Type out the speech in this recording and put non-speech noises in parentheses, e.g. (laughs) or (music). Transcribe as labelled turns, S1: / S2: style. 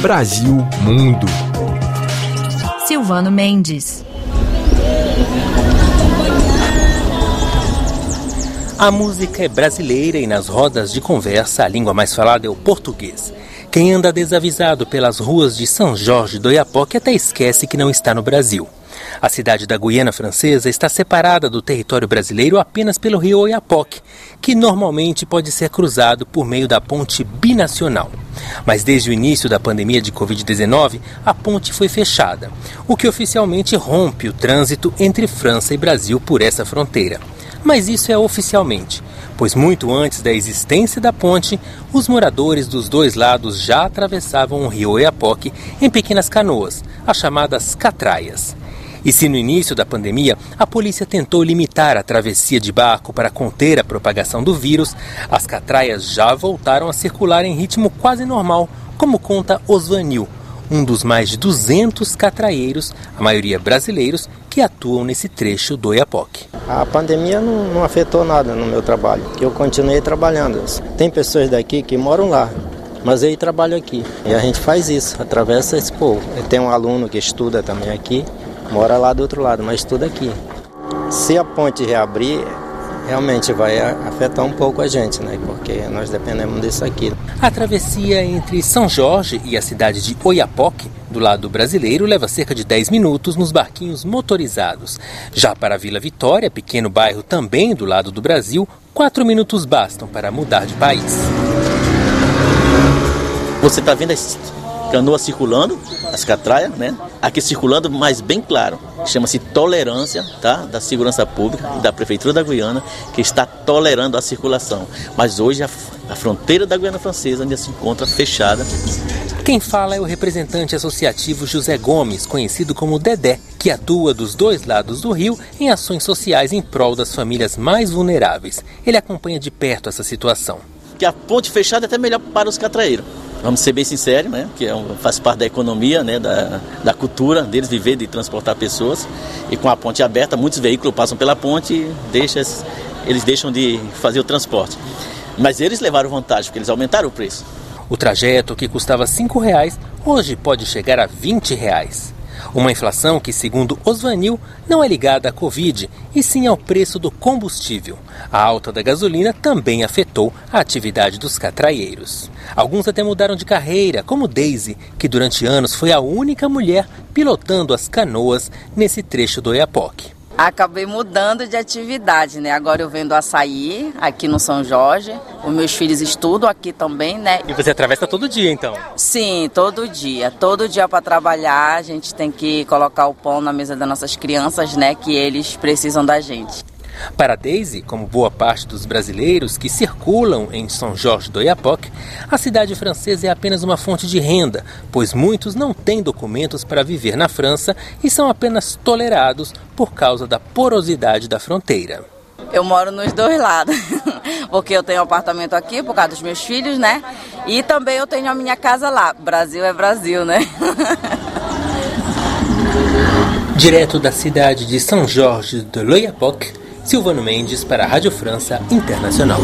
S1: Brasil Mundo.
S2: Silvano Mendes.
S3: A música é brasileira e nas rodas de conversa a língua mais falada é o português. Quem anda desavisado pelas ruas de São Jorge do Oiapoque até esquece que não está no Brasil. A cidade da Guiana Francesa está separada do território brasileiro apenas pelo rio Oiapoque, que normalmente pode ser cruzado por meio da ponte binacional. Mas desde o início da pandemia de Covid-19, a ponte foi fechada, o que oficialmente rompe o trânsito entre França e Brasil por essa fronteira. Mas isso é oficialmente, pois muito antes da existência da ponte, os moradores dos dois lados já atravessavam o rio Oiapoque em pequenas canoas, as chamadas catraias. E se no início da pandemia a polícia tentou limitar a travessia de barco para conter a propagação do vírus, as catraias já voltaram a circular em ritmo quase normal, como conta Osvanil, um dos mais de 200 catraieiros, a maioria brasileiros, que atuam nesse trecho do Oiapoque.
S4: A pandemia não, não afetou nada no meu trabalho, eu continuei trabalhando. Tem pessoas daqui que moram lá, mas eu trabalho aqui. E a gente faz isso, atravessa esse povo. Tem um aluno que estuda também aqui, mora lá do outro lado, mas estuda aqui. Se a ponte reabrir, realmente vai afetar um pouco a gente, né? Porque nós dependemos disso aqui.
S3: A travessia entre São Jorge e a cidade de Oiapoque, do lado brasileiro, leva cerca de 10 minutos nos barquinhos motorizados. Já para a Vila Vitória, pequeno bairro também do lado do Brasil, 4 minutos bastam para mudar de país.
S5: Você está vendo a canoa circulando, as catraias, né? Aqui circulando, mas bem claro. Chama-se tolerância, tá? Da segurança pública e da prefeitura da Guiana, que está tolerando a circulação. Mas hoje a, a fronteira da Guiana Francesa ainda se encontra fechada.
S3: Quem fala é o representante associativo José Gomes, conhecido como Dedé, que atua dos dois lados do rio em ações sociais em prol das famílias mais vulneráveis. Ele acompanha de perto essa situação.
S5: Que a ponte fechada é até melhor para os catraeiros vamos ser bem sinceros, né? Que é um, faz parte da economia, né? Da, da cultura deles viver de transportar pessoas. E com a ponte aberta, muitos veículos passam pela ponte e deixa, eles deixam de fazer o transporte. Mas eles levaram vantagem, porque eles aumentaram o preço.
S3: O trajeto que custava R$ reais hoje pode chegar a R$ reais. Uma inflação que, segundo Osvanil, não é ligada à Covid, e sim ao preço do combustível. A alta da gasolina também afetou a atividade dos catraieiros. Alguns até mudaram de carreira, como Daisy, que durante anos foi a única mulher pilotando as canoas nesse trecho do Oiapoque.
S6: Acabei mudando de atividade, né? Agora eu vendo açaí aqui no São Jorge. Os meus filhos estudam aqui também, né?
S3: E você atravessa todo dia, então?
S6: Sim, todo dia. Todo dia para trabalhar, a gente tem que colocar o pão na mesa das nossas crianças, né? Que eles precisam da gente.
S3: Para Daisy, como boa parte dos brasileiros que circulam em São Jorge do Oiapoque, a cidade francesa é apenas uma fonte de renda, pois muitos não têm documentos para viver na França e são apenas tolerados por causa da porosidade da fronteira.
S6: Eu moro nos dois lados, (laughs) porque eu tenho um apartamento aqui por causa dos meus filhos, né? E também eu tenho a minha casa lá. Brasil é Brasil, né? (laughs)
S3: Direto da cidade de São Jorge do L'Oyapock, Silvano Mendes para a Rádio França Internacional.